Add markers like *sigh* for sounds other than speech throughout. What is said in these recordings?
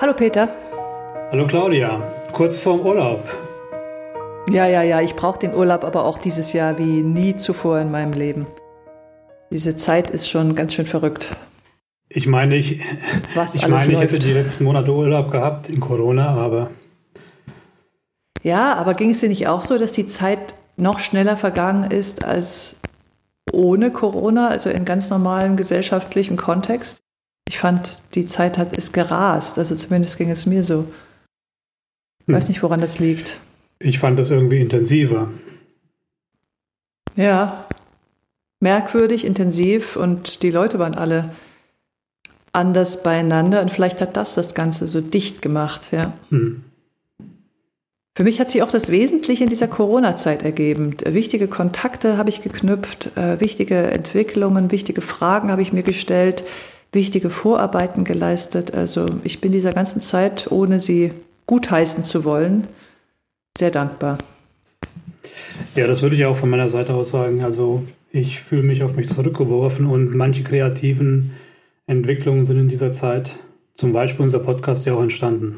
Hallo Peter. Hallo Claudia, kurz vorm Urlaub. Ja, ja, ja, ich brauche den Urlaub aber auch dieses Jahr wie nie zuvor in meinem Leben. Diese Zeit ist schon ganz schön verrückt. Ich meine, ich, Was ich, meine, ich hätte die letzten Monate Urlaub gehabt in Corona, aber Ja, aber ging es dir nicht auch so, dass die Zeit noch schneller vergangen ist als ohne Corona, also in ganz normalem gesellschaftlichen Kontext? Ich fand, die Zeit hat ist gerast, also zumindest ging es mir so. Ich Hm. weiß nicht, woran das liegt. ich fand das irgendwie intensiver. Ja, merkwürdig, intensiv und die Leute waren alle anders beieinander und vielleicht hat das das Ganze so dicht gemacht, ja. Hm. Für mich hat sich auch das Wesentliche in dieser Corona-Zeit ergeben. Wichtige Kontakte habe ich geknüpft, äh, wichtige Entwicklungen, wichtige Fragen habe ich mir gestellt, wichtige Vorarbeiten geleistet. Also ich bin dieser ganzen Zeit, ohne sie gutheißen zu wollen, sehr dankbar. Ja, das würde ich auch von meiner Seite aus sagen. Also ich fühle mich auf mich zurückgeworfen und manche kreativen Entwicklungen sind in dieser Zeit, zum Beispiel unser Podcast ja auch entstanden.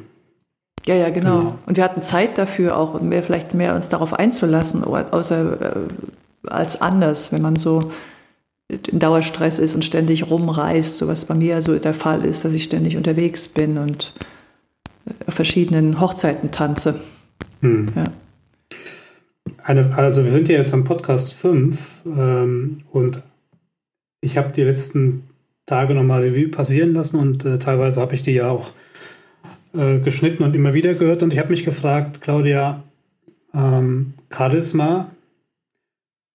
Ja, ja, genau. Genau. Und wir hatten Zeit dafür auch, mehr, vielleicht mehr uns darauf einzulassen, außer äh, als anders, wenn man so in Dauerstress ist und ständig rumreist, so was bei mir so der Fall ist, dass ich ständig unterwegs bin und auf verschiedenen Hochzeiten tanze. Hm. Ja. Eine, also wir sind ja jetzt am Podcast 5 ähm, und ich habe die letzten Tage nochmal Revue passieren lassen und äh, teilweise habe ich die ja auch äh, geschnitten und immer wieder gehört und ich habe mich gefragt, Claudia, ähm, Charisma,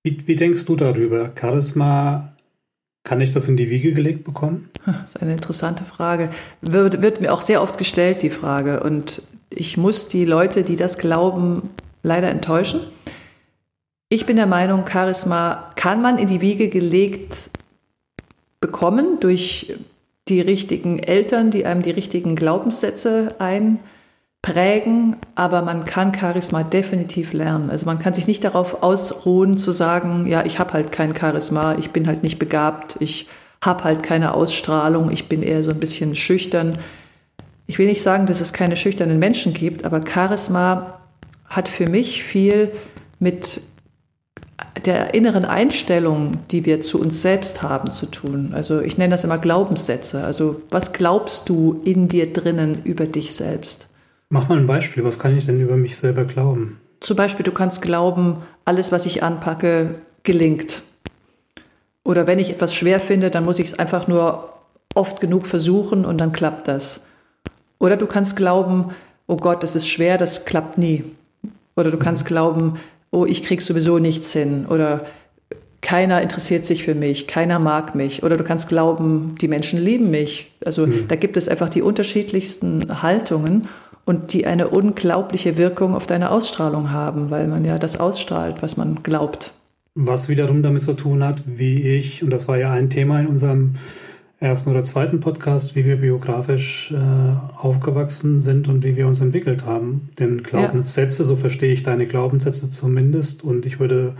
wie, wie denkst du darüber? Charisma, kann ich das in die Wiege gelegt bekommen? Das ist eine interessante Frage. Wird, wird mir auch sehr oft gestellt, die Frage. Und ich muss die Leute, die das glauben, leider enttäuschen. Ich bin der Meinung, Charisma kann man in die Wiege gelegt bekommen durch die richtigen Eltern, die einem die richtigen Glaubenssätze einprägen, aber man kann Charisma definitiv lernen. Also man kann sich nicht darauf ausruhen zu sagen, ja, ich habe halt kein Charisma, ich bin halt nicht begabt, ich habe halt keine Ausstrahlung, ich bin eher so ein bisschen schüchtern. Ich will nicht sagen, dass es keine schüchternen Menschen gibt, aber Charisma hat für mich viel mit der inneren Einstellung, die wir zu uns selbst haben, zu tun. Also ich nenne das immer Glaubenssätze. Also was glaubst du in dir drinnen über dich selbst? Mach mal ein Beispiel, was kann ich denn über mich selber glauben? Zum Beispiel, du kannst glauben, alles, was ich anpacke, gelingt. Oder wenn ich etwas schwer finde, dann muss ich es einfach nur oft genug versuchen und dann klappt das. Oder du kannst glauben, oh Gott, das ist schwer, das klappt nie. Oder du kannst glauben, oh, ich krieg sowieso nichts hin. Oder keiner interessiert sich für mich, keiner mag mich. Oder du kannst glauben, die Menschen lieben mich. Also Mhm. da gibt es einfach die unterschiedlichsten Haltungen und die eine unglaubliche Wirkung auf deine Ausstrahlung haben, weil man ja das ausstrahlt, was man glaubt. Was wiederum damit zu tun hat, wie ich, und das war ja ein Thema in unserem ersten oder zweiten Podcast, wie wir biografisch äh, aufgewachsen sind und wie wir uns entwickelt haben. Denn Glaubenssätze, so verstehe ich deine Glaubenssätze zumindest, und ich würde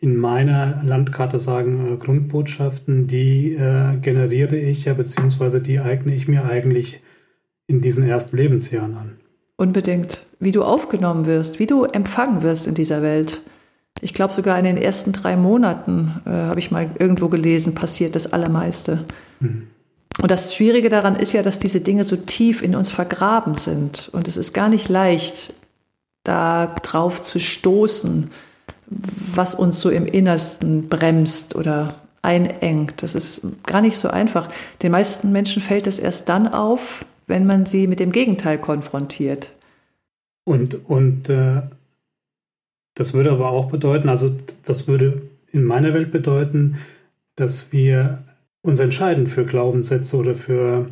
in meiner Landkarte sagen, äh, Grundbotschaften, die äh, generiere ich ja, beziehungsweise die eigne ich mir eigentlich in diesen ersten Lebensjahren an. Unbedingt. Wie du aufgenommen wirst, wie du empfangen wirst in dieser Welt. Ich glaube, sogar in den ersten drei Monaten, äh, habe ich mal irgendwo gelesen, passiert das Allermeiste. Mhm. Und das Schwierige daran ist ja, dass diese Dinge so tief in uns vergraben sind. Und es ist gar nicht leicht, da drauf zu stoßen, was uns so im Innersten bremst oder einengt. Das ist gar nicht so einfach. Den meisten Menschen fällt es erst dann auf, wenn man sie mit dem Gegenteil konfrontiert. Und, und äh, das würde aber auch bedeuten, also das würde in meiner Welt bedeuten, dass wir uns entscheiden für Glaubenssätze oder für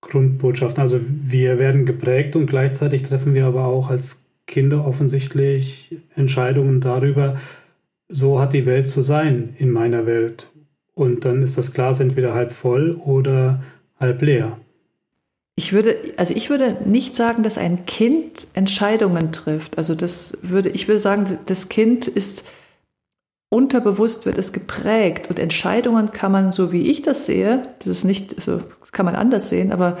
Grundbotschaften. Also wir werden geprägt und gleichzeitig treffen wir aber auch als Kinder offensichtlich Entscheidungen darüber, so hat die Welt zu sein in meiner Welt. Und dann ist das Glas entweder halb voll oder halb leer. Ich würde, also ich würde nicht sagen, dass ein Kind Entscheidungen trifft. Also das würde, ich würde sagen, das Kind ist unterbewusst wird es geprägt und Entscheidungen kann man, so wie ich das sehe, das ist nicht, also das kann man anders sehen, aber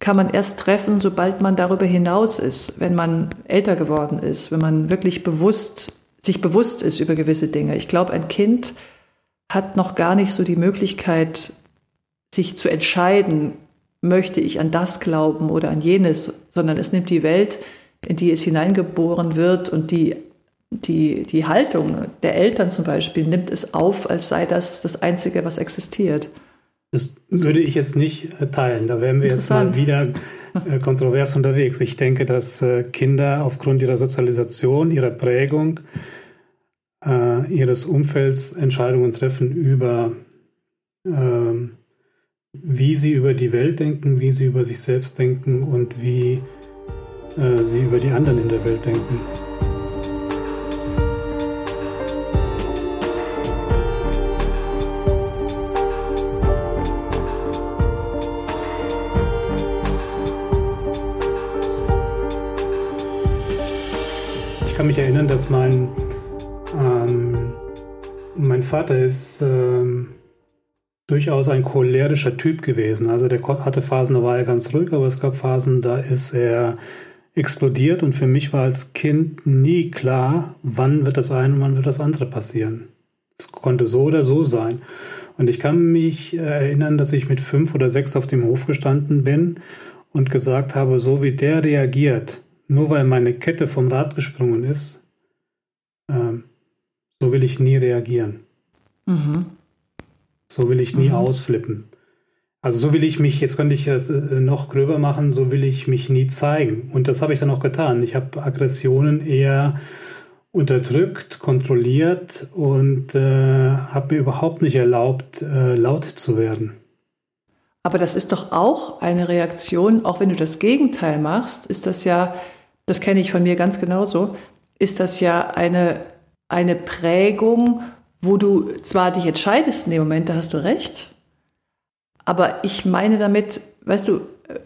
kann man erst treffen, sobald man darüber hinaus ist, wenn man älter geworden ist, wenn man wirklich bewusst, sich bewusst ist über gewisse Dinge. Ich glaube, ein Kind hat noch gar nicht so die Möglichkeit, sich zu entscheiden, möchte ich an das glauben oder an jenes, sondern es nimmt die Welt, in die es hineingeboren wird und die, die, die Haltung der Eltern zum Beispiel nimmt es auf, als sei das das Einzige, was existiert. Das würde ich jetzt nicht äh, teilen. Da wären wir jetzt mal wieder äh, kontrovers unterwegs. Ich denke, dass äh, Kinder aufgrund ihrer Sozialisation, ihrer Prägung, ihres Umfelds Entscheidungen treffen über, ähm, wie sie über die Welt denken, wie sie über sich selbst denken und wie sie über die anderen in der Welt denken. kann mich erinnern, dass mein, ähm, mein Vater ist ähm, durchaus ein cholerischer Typ gewesen. Also der hatte Phasen, da war er ganz ruhig, aber es gab Phasen, da ist er explodiert und für mich war als Kind nie klar, wann wird das eine und wann wird das andere passieren. Es konnte so oder so sein. Und ich kann mich äh, erinnern, dass ich mit fünf oder sechs auf dem Hof gestanden bin und gesagt habe, so wie der reagiert, nur weil meine Kette vom Rad gesprungen ist, ähm, so will ich nie reagieren. Mhm. So will ich nie mhm. ausflippen. Also so will ich mich, jetzt könnte ich es äh, noch gröber machen, so will ich mich nie zeigen. Und das habe ich dann auch getan. Ich habe Aggressionen eher unterdrückt, kontrolliert und äh, habe mir überhaupt nicht erlaubt, äh, laut zu werden. Aber das ist doch auch eine Reaktion, auch wenn du das Gegenteil machst, ist das ja das kenne ich von mir ganz genauso, ist das ja eine, eine Prägung, wo du zwar dich entscheidest in dem Moment, da hast du recht, aber ich meine damit, weißt du, äh,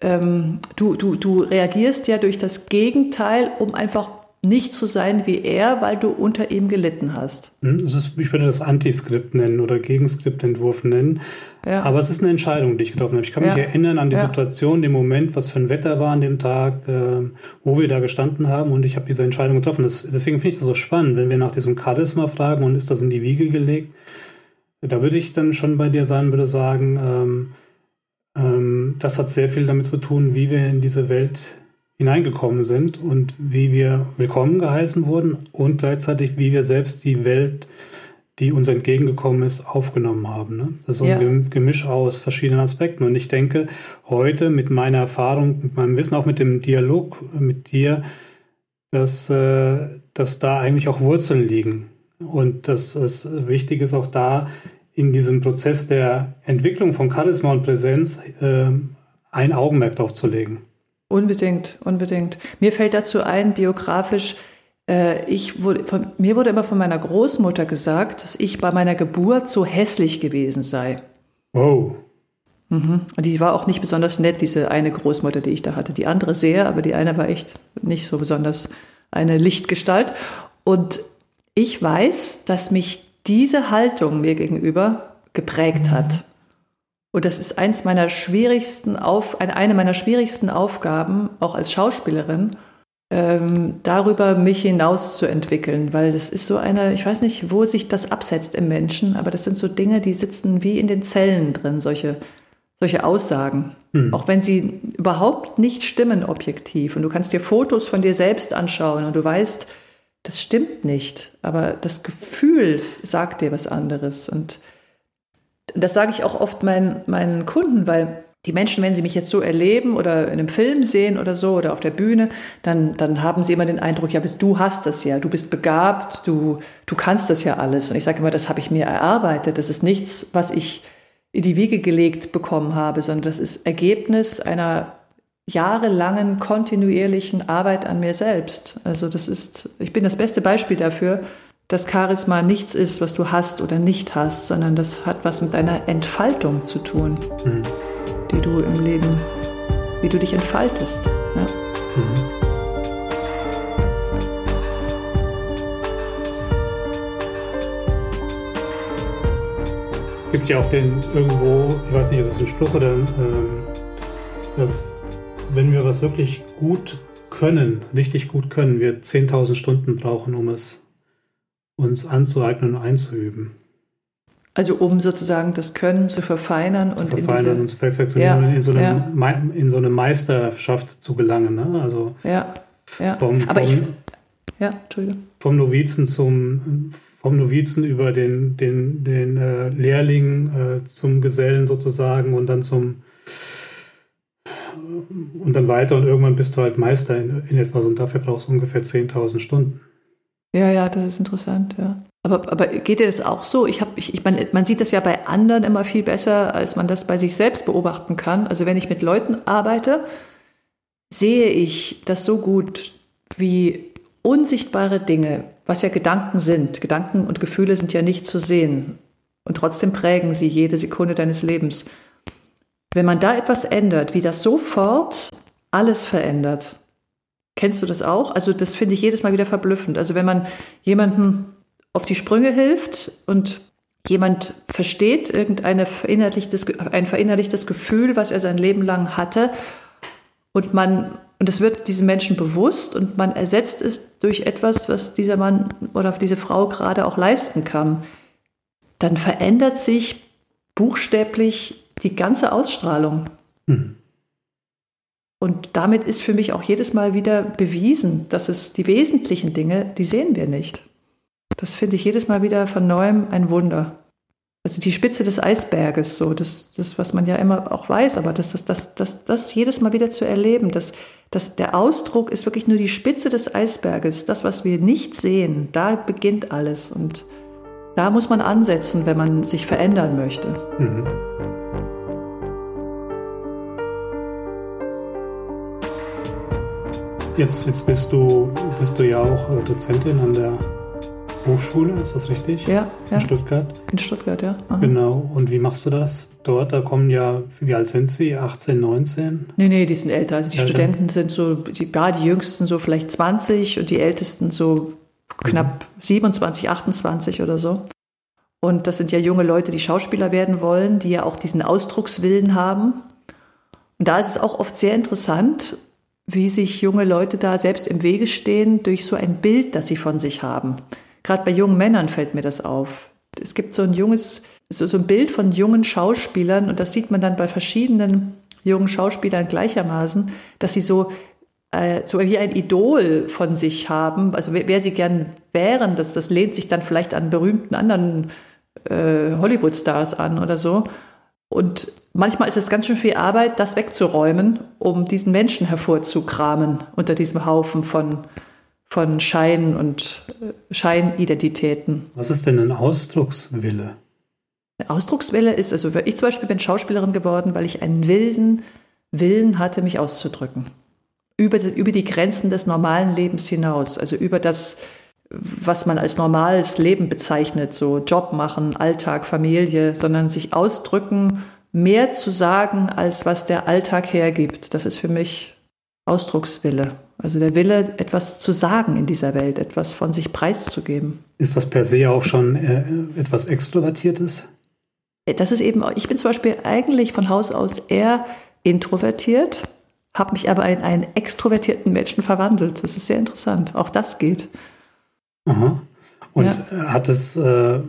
ähm, du, du, du reagierst ja durch das Gegenteil, um einfach nicht zu sein wie er, weil du unter ihm gelitten hast. Hm, ich würde das Antiskript nennen oder Gegenskriptentwurf nennen. Ja. Aber es ist eine Entscheidung, die ich getroffen habe. Ich kann mich erinnern an die ja. Situation, den Moment, was für ein Wetter war an dem Tag, äh, wo wir da gestanden haben und ich habe diese Entscheidung getroffen. Das, deswegen finde ich das so spannend, wenn wir nach diesem Charisma fragen und ist das in die Wiege gelegt. Da würde ich dann schon bei dir sein, würde sagen, ähm, ähm, das hat sehr viel damit zu tun, wie wir in diese Welt hineingekommen sind und wie wir willkommen geheißen wurden und gleichzeitig, wie wir selbst die Welt, die uns entgegengekommen ist, aufgenommen haben. Ne? Das ist so ja. ein Gemisch aus verschiedenen Aspekten. Und ich denke, heute mit meiner Erfahrung, mit meinem Wissen, auch mit dem Dialog mit dir, dass, äh, dass da eigentlich auch Wurzeln liegen. Und dass es wichtig ist, auch da in diesem Prozess der Entwicklung von Charisma und Präsenz äh, ein Augenmerk drauf zu legen. Unbedingt, unbedingt. Mir fällt dazu ein, biografisch, äh, ich wurde, von, mir wurde immer von meiner Großmutter gesagt, dass ich bei meiner Geburt so hässlich gewesen sei. Wow. Mhm. Und die war auch nicht besonders nett, diese eine Großmutter, die ich da hatte. Die andere sehr, aber die eine war echt nicht so besonders eine Lichtgestalt. Und ich weiß, dass mich diese Haltung mir gegenüber geprägt hat. Und das ist eins meiner schwierigsten Auf, eine meiner schwierigsten Aufgaben, auch als Schauspielerin, ähm, darüber mich hinaus zu entwickeln, weil das ist so eine, ich weiß nicht, wo sich das absetzt im Menschen, aber das sind so Dinge, die sitzen wie in den Zellen drin, solche, solche Aussagen. Hm. Auch wenn sie überhaupt nicht stimmen objektiv. Und du kannst dir Fotos von dir selbst anschauen und du weißt, das stimmt nicht, aber das Gefühl sagt dir was anderes. Und das sage ich auch oft meinen, meinen Kunden, weil die Menschen, wenn sie mich jetzt so erleben oder in einem Film sehen oder so oder auf der Bühne, dann, dann haben sie immer den Eindruck, ja, du hast das ja, du bist begabt, du, du kannst das ja alles. Und ich sage immer, das habe ich mir erarbeitet. Das ist nichts, was ich in die Wiege gelegt bekommen habe, sondern das ist Ergebnis einer jahrelangen kontinuierlichen Arbeit an mir selbst. Also das ist, ich bin das beste Beispiel dafür, dass Charisma nichts ist, was du hast oder nicht hast, sondern das hat was mit deiner Entfaltung zu tun, mhm. die du im Leben, wie du dich entfaltest. Ja? Mhm. gibt ja auch den irgendwo, ich weiß nicht, ist es ein Spruch oder ähm, dass wenn wir was wirklich gut können, richtig gut können, wir 10.000 Stunden brauchen, um es uns anzueignen und einzuüben. Also um sozusagen das Können zu verfeinern zu und verfeinern in diese, und zu perfektionieren Ja, und in so, eine, ja. In so eine Meisterschaft zu gelangen. Ne? Also ja, ja. vom, Aber ich, vom, ja, Entschuldigung. vom Novizen zum vom Novizen über den, den, den äh, Lehrling äh, zum Gesellen sozusagen und dann zum und dann weiter und irgendwann bist du halt Meister in, in etwas und dafür brauchst du ungefähr 10.000 Stunden. Ja, ja, das ist interessant, ja. Aber, aber geht dir das auch so? Ich hab, ich, ich meine, man sieht das ja bei anderen immer viel besser, als man das bei sich selbst beobachten kann. Also wenn ich mit Leuten arbeite, sehe ich das so gut, wie unsichtbare Dinge, was ja Gedanken sind. Gedanken und Gefühle sind ja nicht zu sehen. Und trotzdem prägen sie jede Sekunde deines Lebens. Wenn man da etwas ändert, wie das sofort alles verändert. Kennst du das auch? Also das finde ich jedes Mal wieder verblüffend. Also wenn man jemandem auf die Sprünge hilft und jemand versteht irgendeine verinnerlichtes, ein verinnerlichtes Gefühl, was er sein Leben lang hatte und man und es wird diesem Menschen bewusst und man ersetzt es durch etwas, was dieser Mann oder diese Frau gerade auch leisten kann, dann verändert sich buchstäblich die ganze Ausstrahlung. Hm. Und damit ist für mich auch jedes Mal wieder bewiesen, dass es die wesentlichen Dinge, die sehen wir nicht. Das finde ich jedes Mal wieder von neuem ein Wunder. Also die Spitze des Eisberges, so das, das was man ja immer auch weiß, aber das, das, das, das, das jedes Mal wieder zu erleben, dass, dass der Ausdruck ist wirklich nur die Spitze des Eisberges, das, was wir nicht sehen, da beginnt alles. Und da muss man ansetzen, wenn man sich verändern möchte. Mhm. Jetzt, jetzt bist du bist du ja auch äh, Dozentin an der Hochschule, ist das richtig? Ja, ja. In Stuttgart. In Stuttgart, ja. Aha. Genau. Und wie machst du das dort? Da kommen ja, wie alt sind sie? 18, 19? Nee, nee, die sind älter. Also die Älter. Studenten sind so, die, ja, die jüngsten so vielleicht 20 und die ältesten so knapp 27, 28 oder so. Und das sind ja junge Leute, die Schauspieler werden wollen, die ja auch diesen Ausdruckswillen haben. Und da ist es auch oft sehr interessant, wie sich junge Leute da selbst im Wege stehen durch so ein Bild, das sie von sich haben. Gerade bei jungen Männern fällt mir das auf. Es gibt so ein junges, so, so ein Bild von jungen Schauspielern und das sieht man dann bei verschiedenen jungen Schauspielern gleichermaßen, dass sie so, äh, so wie ein Idol von sich haben. Also wer, wer sie gern wären, das, das lehnt sich dann vielleicht an berühmten anderen äh, Hollywood-Stars an oder so. Und manchmal ist es ganz schön viel Arbeit, das wegzuräumen, um diesen Menschen hervorzukramen unter diesem Haufen von, von Schein und äh, Scheinidentitäten. Was ist denn ein Ausdruckswille? Ausdruckswille ist, also ich zum Beispiel bin Schauspielerin geworden, weil ich einen wilden Willen hatte, mich auszudrücken. Über, über die Grenzen des normalen Lebens hinaus, also über das, was man als normales Leben bezeichnet, so Job machen, Alltag, Familie, sondern sich ausdrücken, mehr zu sagen, als was der Alltag hergibt. Das ist für mich Ausdruckswille. Also der Wille, etwas zu sagen in dieser Welt, etwas von sich preiszugeben. Ist das per se auch schon äh, etwas Extrovertiertes? Das ist eben, ich bin zum Beispiel eigentlich von Haus aus eher introvertiert, habe mich aber in einen extrovertierten Menschen verwandelt. Das ist sehr interessant. Auch das geht. Aha. Und Ja. hat es, äh,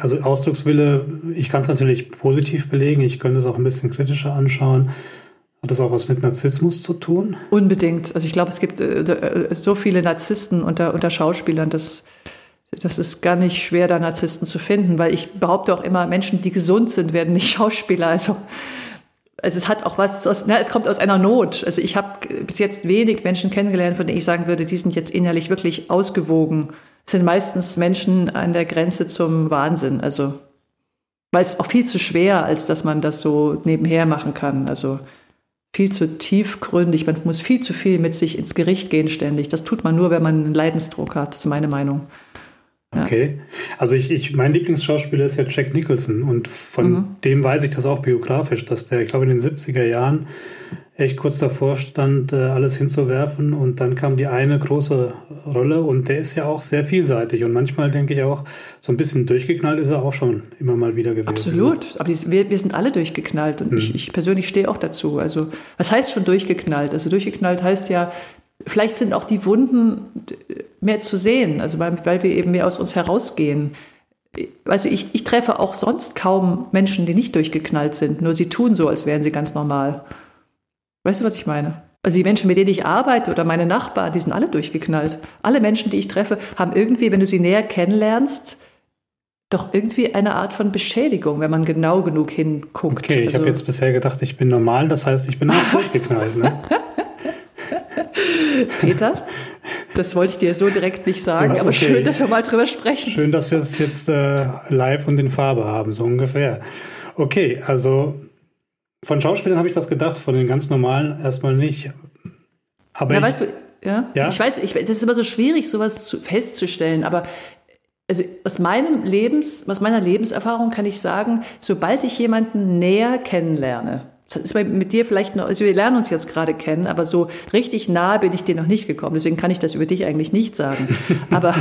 also Ausdruckswille, ich kann es natürlich positiv belegen, ich könnte es auch ein bisschen kritischer anschauen. Hat das auch was mit Narzissmus zu tun? Unbedingt. Also ich glaube, es gibt äh, so viele Narzissten unter, unter Schauspielern, dass das ist gar nicht schwer, da Narzissten zu finden, weil ich behaupte auch immer, Menschen, die gesund sind, werden nicht *laughs* Schauspieler. Also, also es hat auch was, aus, na, es kommt aus einer Not. Also ich habe bis jetzt wenig Menschen kennengelernt, von denen ich sagen würde, die sind jetzt innerlich wirklich ausgewogen. Es sind meistens Menschen an der Grenze zum Wahnsinn. Also weil es auch viel zu schwer, als dass man das so nebenher machen kann. Also viel zu tiefgründig. Man muss viel zu viel mit sich ins Gericht gehen ständig. Das tut man nur, wenn man einen Leidensdruck hat. Das ist meine Meinung. Okay. Also ich, ich, mein Lieblingsschauspieler ist ja Jack Nicholson und von Mhm. dem weiß ich das auch biografisch, dass der, ich glaube in den 70er Jahren echt kurz davor stand, äh, alles hinzuwerfen und dann kam die eine große Rolle und der ist ja auch sehr vielseitig und manchmal denke ich auch, so ein bisschen durchgeknallt ist er auch schon immer mal wieder gewesen. Absolut, aber wir, wir sind alle durchgeknallt und hm. ich, ich persönlich stehe auch dazu. Also was heißt schon durchgeknallt? Also durchgeknallt heißt ja, vielleicht sind auch die Wunden mehr zu sehen, also weil, weil wir eben mehr aus uns herausgehen also ich, ich treffe auch sonst kaum Menschen, die nicht durchgeknallt sind, nur sie tun so, als wären sie ganz normal. Weißt du, was ich meine? Also die Menschen, mit denen ich arbeite oder meine Nachbarn, die sind alle durchgeknallt. Alle Menschen, die ich treffe, haben irgendwie, wenn du sie näher kennenlernst, doch irgendwie eine Art von Beschädigung, wenn man genau genug hinguckt. Okay, ich also, habe jetzt bisher gedacht, ich bin normal, das heißt, ich bin auch *laughs* durchgeknallt. Ne? Peter, das wollte ich dir so direkt nicht sagen, okay. aber schön, dass wir mal drüber sprechen. Schön, dass wir es jetzt äh, live und in Farbe haben, so ungefähr. Okay, also von Schauspielern habe ich das gedacht, von den ganz normalen erstmal nicht. Aber ja, ich, weißt du, ja? ja? Ich weiß, ich, das ist immer so schwierig, sowas zu, festzustellen, aber also aus meinem Lebens, aus meiner Lebenserfahrung kann ich sagen, sobald ich jemanden näher kennenlerne, das ist mit dir vielleicht noch, also wir lernen uns jetzt gerade kennen, aber so richtig nah bin ich dir noch nicht gekommen. Deswegen kann ich das über dich eigentlich nicht sagen. *laughs* aber,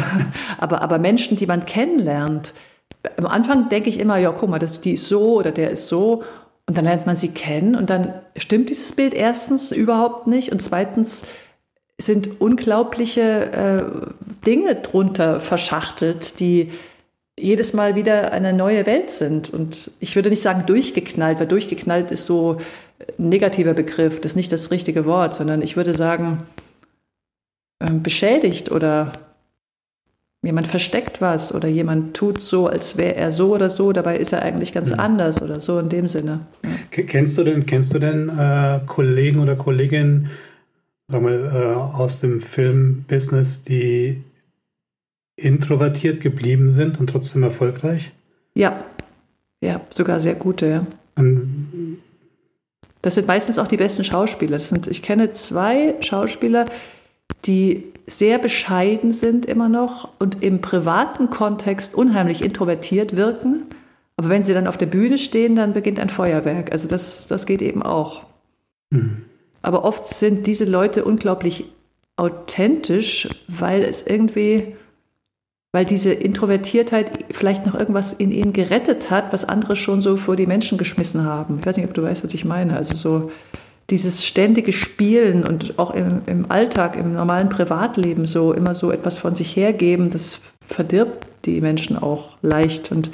aber, aber Menschen, die man kennenlernt, am Anfang denke ich immer, ja, guck mal, das, die ist so oder der ist so. Und dann lernt man sie kennen und dann stimmt dieses Bild erstens überhaupt nicht und zweitens sind unglaubliche äh, Dinge drunter verschachtelt, die jedes Mal wieder eine neue Welt sind. Und ich würde nicht sagen durchgeknallt, weil durchgeknallt ist so ein negativer Begriff, das ist nicht das richtige Wort, sondern ich würde sagen äh, beschädigt oder jemand versteckt was oder jemand tut so, als wäre er so oder so, dabei ist er eigentlich ganz ja. anders oder so in dem Sinne. Ja. Kennst du denn, kennst du denn äh, Kollegen oder Kolleginnen sag mal, äh, aus dem Filmbusiness, die introvertiert geblieben sind und trotzdem erfolgreich? Ja, ja, sogar sehr gute, ja. Und das sind meistens auch die besten Schauspieler. Das sind, ich kenne zwei Schauspieler, die sehr bescheiden sind immer noch und im privaten Kontext unheimlich introvertiert wirken. Aber wenn sie dann auf der Bühne stehen, dann beginnt ein Feuerwerk. Also das, das geht eben auch. Mhm. Aber oft sind diese Leute unglaublich authentisch, weil es irgendwie, weil diese Introvertiertheit vielleicht noch irgendwas in ihnen gerettet hat, was andere schon so vor die Menschen geschmissen haben. Ich weiß nicht, ob du weißt, was ich meine. Also so dieses ständige Spielen und auch im, im Alltag, im normalen Privatleben so immer so etwas von sich hergeben, das verdirbt die Menschen auch leicht. Und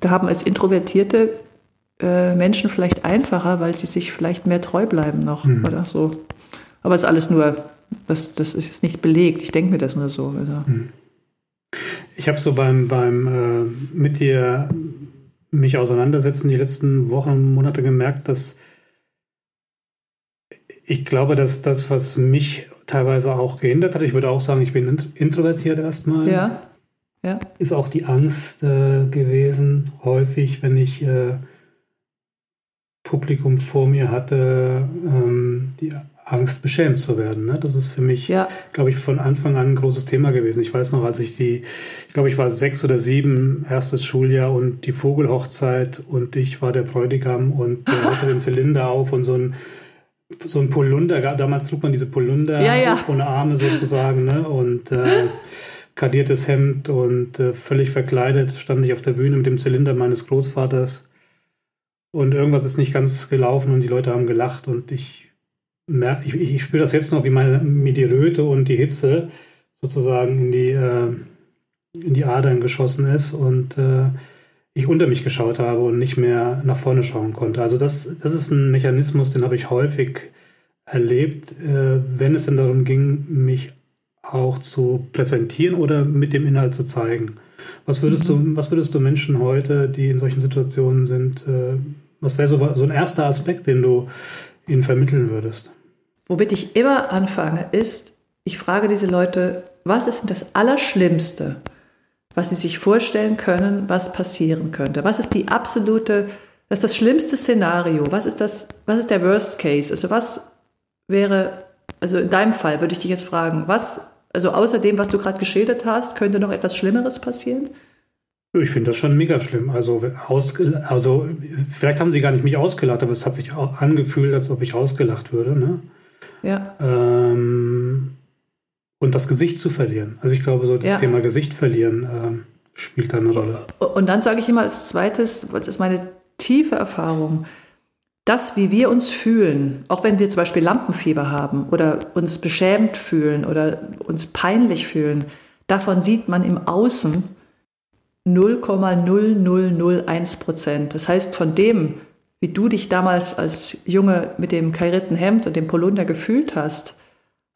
da haben als introvertierte äh, Menschen vielleicht einfacher, weil sie sich vielleicht mehr treu bleiben noch mhm. oder so. Aber es ist alles nur, das, das ist nicht belegt. Ich denke mir das nur so. Also. Mhm. Ich habe so beim, beim äh, mit dir mich auseinandersetzen die letzten Wochen und Monate gemerkt, dass ich glaube, dass das, was mich teilweise auch gehindert hat, ich würde auch sagen, ich bin introvertiert erstmal. Ja. ja. Ist auch die Angst äh, gewesen, häufig, wenn ich äh, Publikum vor mir hatte, ähm, die Angst, beschämt zu werden. Ne? Das ist für mich, ja. glaube ich, von Anfang an ein großes Thema gewesen. Ich weiß noch, als ich die, ich glaube, ich war sechs oder sieben, erstes Schuljahr und die Vogelhochzeit und ich war der Bräutigam und der *laughs* hatte den Zylinder auf und so ein so ein Polunder, damals trug man diese Polunder ja, ja. ohne Arme sozusagen, ne? Und äh, kadiertes Hemd und äh, völlig verkleidet stand ich auf der Bühne mit dem Zylinder meines Großvaters. Und irgendwas ist nicht ganz gelaufen und die Leute haben gelacht und ich ich, ich spüre das jetzt noch, wie meine, mir die Röte und die Hitze sozusagen in die, äh, in die Adern geschossen ist und äh, ich unter mich geschaut habe und nicht mehr nach vorne schauen konnte. Also das, das ist ein Mechanismus, den habe ich häufig erlebt, äh, wenn es denn darum ging, mich auch zu präsentieren oder mit dem Inhalt zu zeigen. Was würdest mhm. du, was würdest du Menschen heute, die in solchen Situationen sind, äh, was wäre so, so ein erster Aspekt, den du ihnen vermitteln würdest? Womit ich immer anfange, ist, ich frage diese Leute, was ist denn das Allerschlimmste, was sie sich vorstellen können, was passieren könnte. Was ist die absolute, das ist das schlimmste Szenario? Was ist das, was ist der Worst Case? Also was wäre, also in deinem Fall würde ich dich jetzt fragen, was, also außer dem, was du gerade geschildert hast, könnte noch etwas Schlimmeres passieren? Ich finde das schon mega schlimm. Also, also, vielleicht haben sie gar nicht mich ausgelacht, aber es hat sich auch angefühlt, als ob ich ausgelacht würde. Ne? Ja. Ähm, und das Gesicht zu verlieren. Also, ich glaube, so das ja. Thema Gesicht verlieren ähm, spielt da eine Rolle. Und dann sage ich immer als zweites, das ist meine tiefe Erfahrung, das, wie wir uns fühlen, auch wenn wir zum Beispiel Lampenfieber haben oder uns beschämt fühlen oder uns peinlich fühlen, davon sieht man im Außen 0,0001 Prozent. Das heißt, von dem, wie du dich damals als Junge mit dem karierten Hemd und dem Polunder gefühlt hast,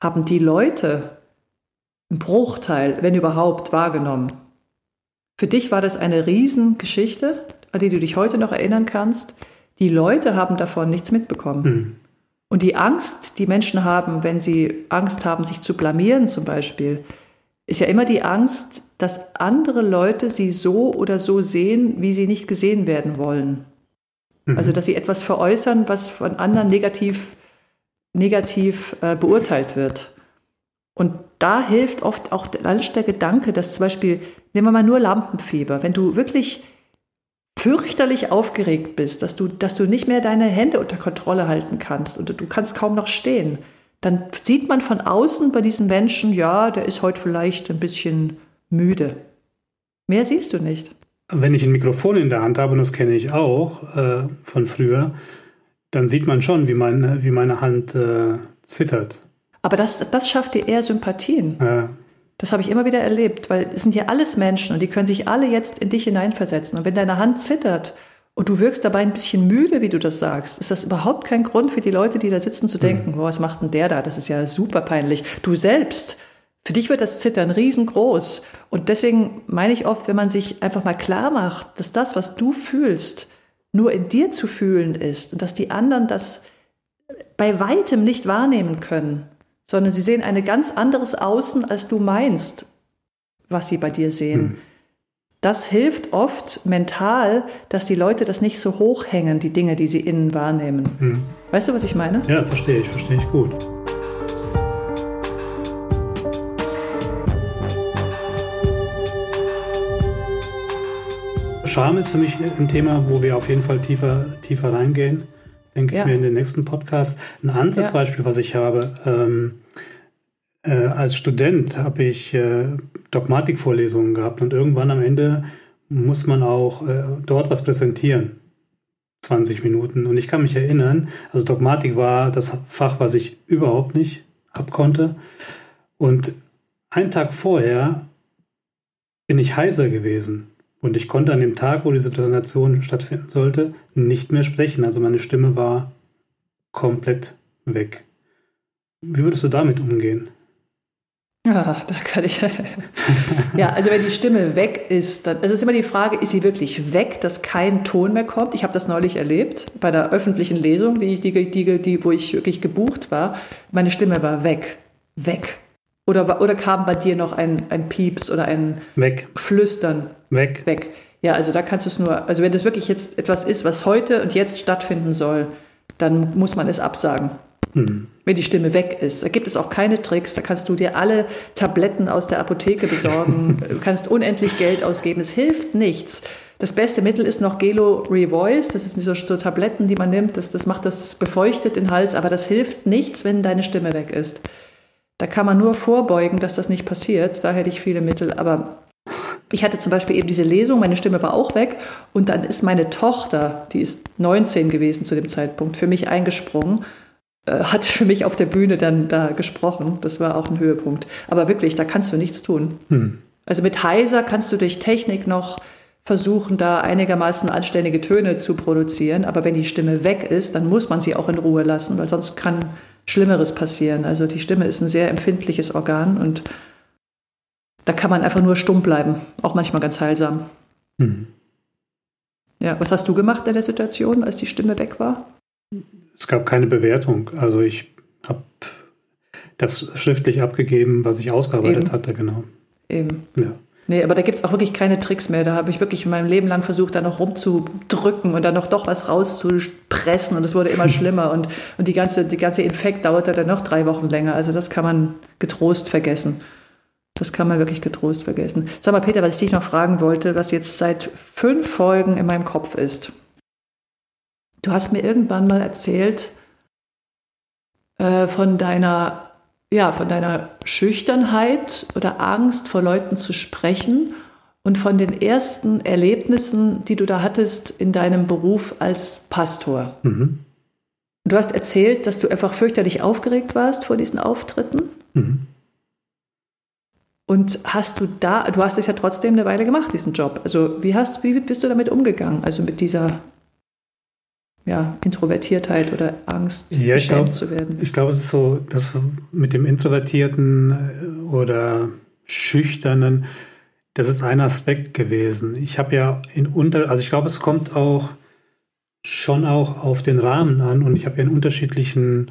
haben die Leute einen Bruchteil, wenn überhaupt, wahrgenommen. Für dich war das eine Riesengeschichte, an die du dich heute noch erinnern kannst. Die Leute haben davon nichts mitbekommen. Mhm. Und die Angst, die Menschen haben, wenn sie Angst haben, sich zu blamieren zum Beispiel, ist ja immer die Angst, dass andere Leute sie so oder so sehen, wie sie nicht gesehen werden wollen. Mhm. Also dass sie etwas veräußern, was von anderen negativ, negativ äh, beurteilt wird. Und da hilft oft auch der Gedanke, dass zum Beispiel, nehmen wir mal nur Lampenfieber, wenn du wirklich fürchterlich aufgeregt bist, dass du, dass du nicht mehr deine Hände unter Kontrolle halten kannst und du kannst kaum noch stehen, dann sieht man von außen bei diesen Menschen, ja, der ist heute vielleicht ein bisschen müde. Mehr siehst du nicht. Wenn ich ein Mikrofon in der Hand habe, und das kenne ich auch äh, von früher, dann sieht man schon, wie, mein, wie meine Hand äh, zittert. Aber das, das schafft dir eher Sympathien. Ja. Das habe ich immer wieder erlebt, weil es sind ja alles Menschen und die können sich alle jetzt in dich hineinversetzen. Und wenn deine Hand zittert und du wirkst dabei ein bisschen müde, wie du das sagst, ist das überhaupt kein Grund für die Leute, die da sitzen, zu denken, mhm. oh, was macht denn der da? Das ist ja super peinlich. Du selbst, für dich wird das Zittern riesengroß. Und deswegen meine ich oft, wenn man sich einfach mal klar macht, dass das, was du fühlst, nur in dir zu fühlen ist und dass die anderen das bei weitem nicht wahrnehmen können, sondern sie sehen ein ganz anderes Außen, als du meinst, was sie bei dir sehen. Hm das hilft oft mental, dass die Leute das nicht so hochhängen, die Dinge, die sie innen wahrnehmen. Hm. Weißt du, was ich meine? Ja, verstehe ich, verstehe ich gut. Scham ist für mich ein Thema, wo wir auf jeden Fall tiefer, tiefer reingehen, denke ja. ich mir in den nächsten Podcast. Ein anderes ja. Beispiel, was ich habe, ähm, äh, als Student habe ich äh, Dogmatikvorlesungen gehabt und irgendwann am Ende muss man auch äh, dort was präsentieren. 20 Minuten. Und ich kann mich erinnern, also Dogmatik war das Fach, was ich überhaupt nicht abkonnte. Und einen Tag vorher bin ich heiser gewesen. Und ich konnte an dem Tag, wo diese Präsentation stattfinden sollte, nicht mehr sprechen. Also meine Stimme war komplett weg. Wie würdest du damit umgehen? Ja, da kann ich. ja, also wenn die Stimme weg ist, dann es ist immer die Frage, ist sie wirklich weg, dass kein Ton mehr kommt? Ich habe das neulich erlebt bei der öffentlichen Lesung, die, die, die, die, wo ich wirklich gebucht war. Meine Stimme war weg. Weg. Oder, oder kam bei dir noch ein, ein Pieps oder ein weg. Flüstern? Weg. Weg. Ja, also da kannst du es nur, also wenn das wirklich jetzt etwas ist, was heute und jetzt stattfinden soll, dann muss man es absagen. Hm. Wenn die Stimme weg ist. Da gibt es auch keine Tricks. Da kannst du dir alle Tabletten aus der Apotheke besorgen. *laughs* du kannst unendlich Geld ausgeben. Es hilft nichts. Das beste Mittel ist noch Gelo Revoice. Das sind so, so Tabletten, die man nimmt. Das, das macht das befeuchtet den Hals. Aber das hilft nichts, wenn deine Stimme weg ist. Da kann man nur vorbeugen, dass das nicht passiert. Da hätte ich viele Mittel. Aber ich hatte zum Beispiel eben diese Lesung, meine Stimme war auch weg und dann ist meine Tochter, die ist 19 gewesen zu dem Zeitpunkt, für mich eingesprungen hat für mich auf der Bühne dann da gesprochen. Das war auch ein Höhepunkt. Aber wirklich, da kannst du nichts tun. Hm. Also mit Heiser kannst du durch Technik noch versuchen, da einigermaßen anständige Töne zu produzieren. Aber wenn die Stimme weg ist, dann muss man sie auch in Ruhe lassen, weil sonst kann Schlimmeres passieren. Also die Stimme ist ein sehr empfindliches Organ und da kann man einfach nur stumm bleiben. Auch manchmal ganz heilsam. Hm. Ja, was hast du gemacht in der Situation, als die Stimme weg war? Es gab keine Bewertung. Also ich habe das schriftlich abgegeben, was ich ausgearbeitet Eben. hatte, genau. Eben. Ja. Nee, aber da gibt es auch wirklich keine Tricks mehr. Da habe ich wirklich mein Leben lang versucht, da noch rumzudrücken und dann noch doch was rauszupressen und es wurde immer *laughs* schlimmer und, und die ganze, die ganze Infekt dauerte dann noch drei Wochen länger. Also das kann man getrost vergessen. Das kann man wirklich getrost vergessen. Sag mal, Peter, was ich dich noch fragen wollte, was jetzt seit fünf Folgen in meinem Kopf ist. Du hast mir irgendwann mal erzählt äh, von deiner, ja, von deiner Schüchternheit oder Angst, vor Leuten zu sprechen und von den ersten Erlebnissen, die du da hattest in deinem Beruf als Pastor. Mhm. Du hast erzählt, dass du einfach fürchterlich aufgeregt warst vor diesen Auftritten. Mhm. Und hast du da, du hast es ja trotzdem eine Weile gemacht, diesen Job. Also wie hast, wie bist du damit umgegangen? Also mit dieser ja, Introvertiertheit oder Angst, ja, ich glaub, zu werden? Ich glaube, es ist so, dass mit dem Introvertierten äh, oder Schüchternen, das ist ein Aspekt gewesen. Ich habe ja in unter, also ich glaube, es kommt auch schon auch auf den Rahmen an und ich habe ja in unterschiedlichen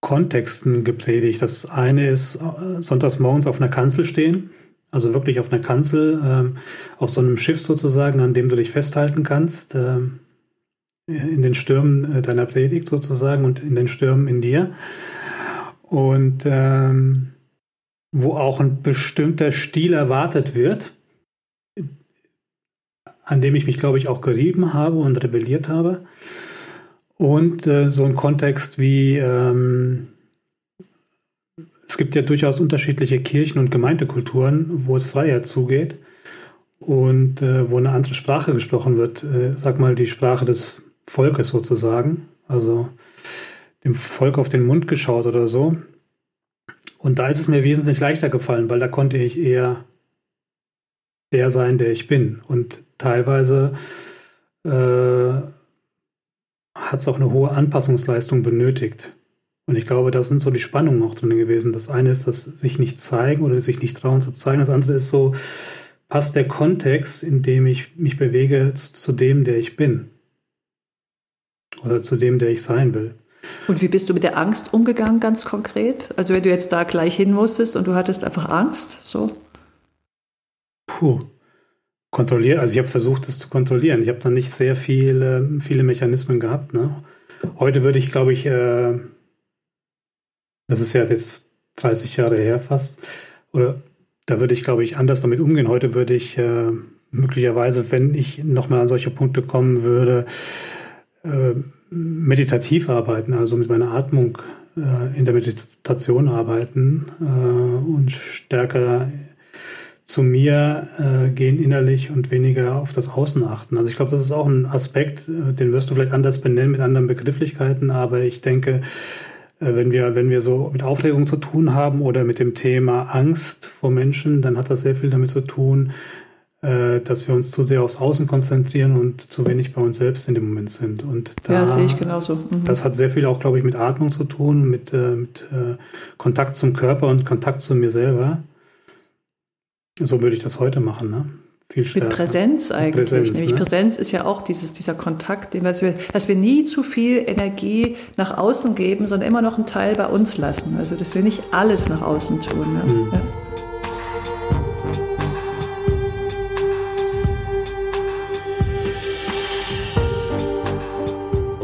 Kontexten gepredigt. Das eine ist äh, sonntags morgens auf einer Kanzel stehen, also wirklich auf einer Kanzel, ähm, auf so einem Schiff sozusagen, an dem du dich festhalten kannst, äh, in den Stürmen äh, deiner Predigt sozusagen und in den Stürmen in dir. Und ähm, wo auch ein bestimmter Stil erwartet wird, an dem ich mich, glaube ich, auch gerieben habe und rebelliert habe. Und äh, so ein Kontext wie, ähm, es gibt ja durchaus unterschiedliche Kirchen- und Gemeindekulturen, wo es freier zugeht und äh, wo eine andere Sprache gesprochen wird. Äh, sag mal, die Sprache des Volkes sozusagen. Also dem Volk auf den Mund geschaut oder so. Und da ist es mir wesentlich leichter gefallen, weil da konnte ich eher der sein, der ich bin. Und teilweise äh, hat es auch eine hohe Anpassungsleistung benötigt. Und ich glaube, da sind so die Spannungen auch drin gewesen. Das eine ist das sich nicht zeigen oder sich nicht trauen zu zeigen. Das andere ist so, passt der Kontext, in dem ich mich bewege, zu, zu dem, der ich bin. Oder zu dem, der ich sein will. Und wie bist du mit der Angst umgegangen, ganz konkret? Also wenn du jetzt da gleich hin musstest und du hattest einfach Angst, so? Puh kontrolliert, also ich habe versucht, das zu kontrollieren. Ich habe da nicht sehr viele, viele Mechanismen gehabt. Ne? Heute würde ich, glaube ich, äh, das ist ja jetzt 30 Jahre her fast, oder da würde ich, glaube ich, anders damit umgehen. Heute würde ich äh, möglicherweise, wenn ich nochmal an solche Punkte kommen würde, äh, meditativ arbeiten, also mit meiner Atmung äh, in der Meditation arbeiten äh, und stärker zu mir äh, gehen innerlich und weniger auf das Außen achten. Also ich glaube, das ist auch ein Aspekt, äh, den wirst du vielleicht anders benennen mit anderen Begrifflichkeiten, aber ich denke, wenn wir, wenn wir so mit Aufregung zu tun haben oder mit dem Thema Angst vor Menschen, dann hat das sehr viel damit zu tun, äh, dass wir uns zu sehr aufs Außen konzentrieren und zu wenig bei uns selbst in dem Moment sind. Und da, ja, sehe ich genauso. Mhm. Das hat sehr viel auch, glaube ich, mit Atmung zu tun, mit, äh, mit äh, Kontakt zum Körper und Kontakt zu mir selber. So würde ich das heute machen, ne? Viel stärker. Mit Präsenz eigentlich. Präsenz, Nämlich ne? Präsenz ist ja auch dieses, dieser Kontakt, den wir, dass wir nie zu viel Energie nach außen geben, sondern immer noch einen Teil bei uns lassen. Also dass wir nicht alles nach außen tun. Ne? Mhm. Ja.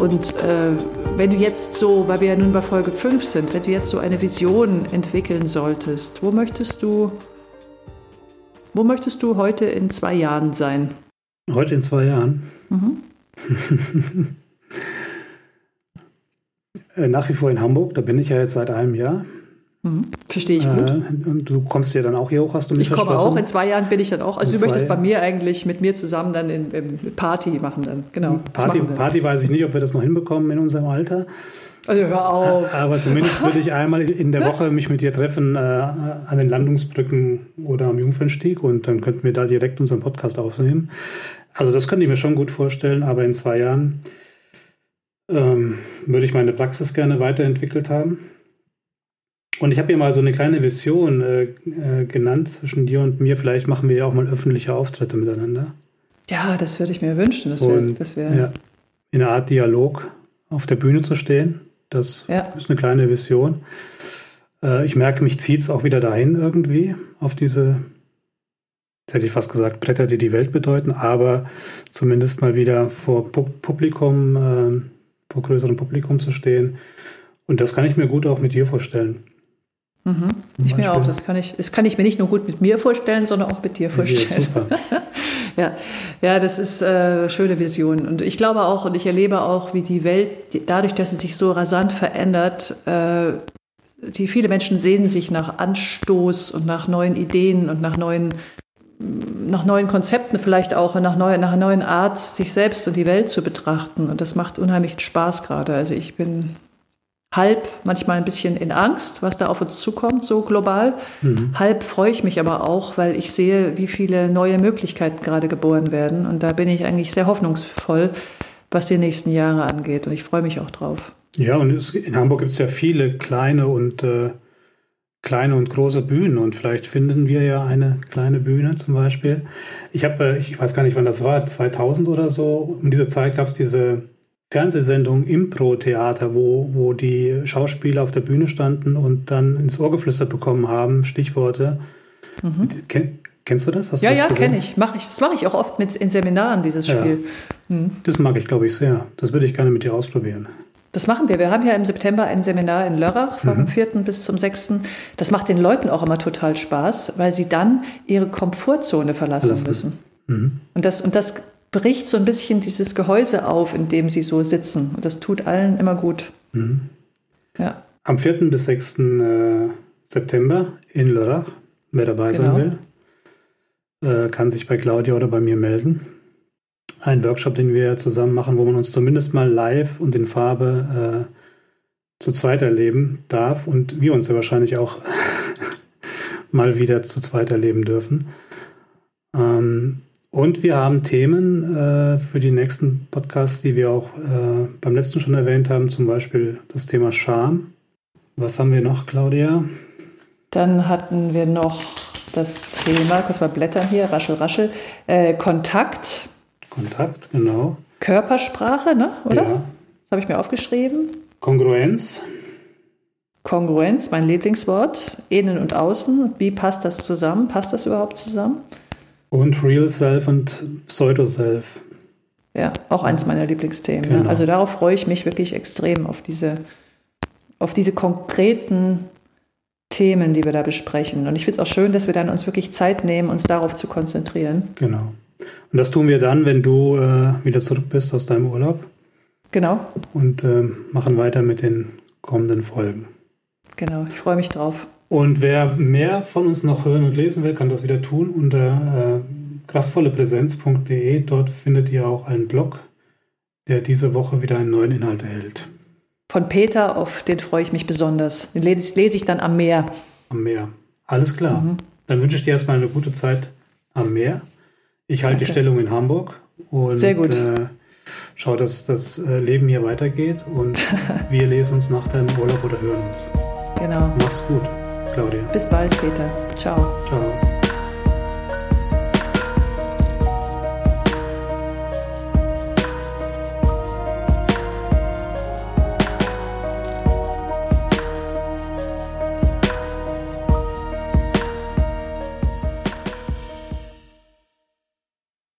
Und äh, wenn du jetzt so, weil wir ja nun bei Folge 5 sind, wenn du jetzt so eine Vision entwickeln solltest, wo möchtest du wo möchtest du heute in zwei Jahren sein? Heute in zwei Jahren? Mhm. *laughs* Äh, nach wie vor in Hamburg, da bin ich ja jetzt seit einem Jahr. Mhm. Verstehe ich gut. Äh, und du kommst ja dann auch hier hoch, hast du mich Ich komme auch, in zwei Jahren bin ich dann auch. Also in du möchtest bei mir eigentlich mit mir zusammen dann in, in Party machen dann, genau. Party, Party weiß ich nicht, ob wir das noch hinbekommen in unserem Alter. Also hör auf. *laughs* Aber zumindest würde ich einmal in der Woche mich mit dir treffen äh, an den Landungsbrücken oder am Jungfernstieg und dann könnten wir da direkt unseren Podcast aufnehmen. Also das könnte ich mir schon gut vorstellen, aber in zwei Jahren ähm, würde ich meine Praxis gerne weiterentwickelt haben. Und ich habe hier mal so eine kleine Vision äh, äh, genannt zwischen dir und mir. Vielleicht machen wir ja auch mal öffentliche Auftritte miteinander. Ja, das würde ich mir wünschen. Das wär, und, wär... ja, in einer Art Dialog auf der Bühne zu stehen das ja. ist eine kleine Vision. Äh, ich merke, mich zieht es auch wieder dahin irgendwie, auf diese, jetzt hätte ich fast gesagt, Bretter, die die Welt bedeuten, aber zumindest mal wieder vor Publikum, äh, vor größerem Publikum zu stehen. Und das kann ich mir gut auch mit dir vorstellen. Mhm. Ich mir auch. Das kann ich, das kann ich mir nicht nur gut mit mir vorstellen, sondern auch mit dir vorstellen. *laughs* Ja, ja, das ist äh, schöne Vision. Und ich glaube auch und ich erlebe auch, wie die Welt, dadurch, dass sie sich so rasant verändert, äh, die viele Menschen sehnen sich nach Anstoß und nach neuen Ideen und nach neuen, nach neuen Konzepten vielleicht auch und nach, neu, nach einer neuen Art, sich selbst und die Welt zu betrachten. Und das macht unheimlich Spaß gerade. Also ich bin halb manchmal ein bisschen in Angst, was da auf uns zukommt, so global. Mhm. Halb freue ich mich aber auch, weil ich sehe, wie viele neue Möglichkeiten gerade geboren werden. Und da bin ich eigentlich sehr hoffnungsvoll, was die nächsten Jahre angeht. Und ich freue mich auch drauf. Ja, und es, in Hamburg gibt es ja viele kleine und äh, kleine und große Bühnen und vielleicht finden wir ja eine kleine Bühne zum Beispiel. Ich habe, äh, ich weiß gar nicht, wann das war, 2000 oder so. Um diese Zeit gab es diese Fernsehsendung Impro-Theater, wo, wo die Schauspieler auf der Bühne standen und dann ins Ohr geflüstert bekommen haben, Stichworte. Mhm. Ken, kennst du das? Hast ja, das ja, kenne ich. Mach ich. Das mache ich auch oft mit in Seminaren, dieses Spiel. Ja. Mhm. Das mag ich, glaube ich, sehr. Das würde ich gerne mit dir ausprobieren. Das machen wir. Wir haben ja im September ein Seminar in Lörrach vom mhm. 4. bis zum 6. Das macht den Leuten auch immer total Spaß, weil sie dann ihre Komfortzone verlassen Verlassen. müssen. Mhm. Und, das, und das bricht so ein bisschen dieses Gehäuse auf, in dem sie so sitzen. Und das tut allen immer gut. Mhm. Ja. Am 4. bis 6. Äh, September in Lörrach, wer dabei genau. sein will, äh, kann sich bei Claudia oder bei mir melden. Ein Workshop, den wir zusammen machen, wo man uns zumindest mal live und in Farbe äh, zu zweit erleben darf und wir uns ja wahrscheinlich auch *laughs* mal wieder zu zweit erleben dürfen. Ähm, und wir haben Themen äh, für die nächsten Podcasts, die wir auch äh, beim letzten schon erwähnt haben, zum Beispiel das Thema Scham. Was haben wir noch, Claudia? Dann hatten wir noch das Thema, kurz mal blättern hier, raschel, raschel, äh, Kontakt. Kontakt, genau. Körpersprache, ne? oder? Ja. Das habe ich mir aufgeschrieben. Kongruenz. Kongruenz, mein Lieblingswort. Innen und Außen. Wie passt das zusammen? Passt das überhaupt zusammen? Und Real Self und Pseudo Self. Ja, auch eins meiner Lieblingsthemen. Genau. Ne? Also darauf freue ich mich wirklich extrem auf diese, auf diese konkreten Themen, die wir da besprechen. Und ich finde es auch schön, dass wir dann uns wirklich Zeit nehmen, uns darauf zu konzentrieren. Genau. Und das tun wir dann, wenn du äh, wieder zurück bist aus deinem Urlaub. Genau. Und äh, machen weiter mit den kommenden Folgen. Genau, ich freue mich drauf. Und wer mehr von uns noch hören und lesen will, kann das wieder tun unter äh, kraftvollepräsenz.de. Dort findet ihr auch einen Blog, der diese Woche wieder einen neuen Inhalt erhält. Von Peter, auf den freue ich mich besonders. Den lese, lese ich dann am Meer. Am Meer. Alles klar. Mhm. Dann wünsche ich dir erstmal eine gute Zeit am Meer. Ich halte Danke. die Stellung in Hamburg und Sehr gut. Äh, schau, dass das äh, Leben hier weitergeht und *laughs* wir lesen uns nach deinem Urlaub oder hören uns. Genau. Mach's gut. Claudia. Bis bald, Peter. Ciao. Ciao.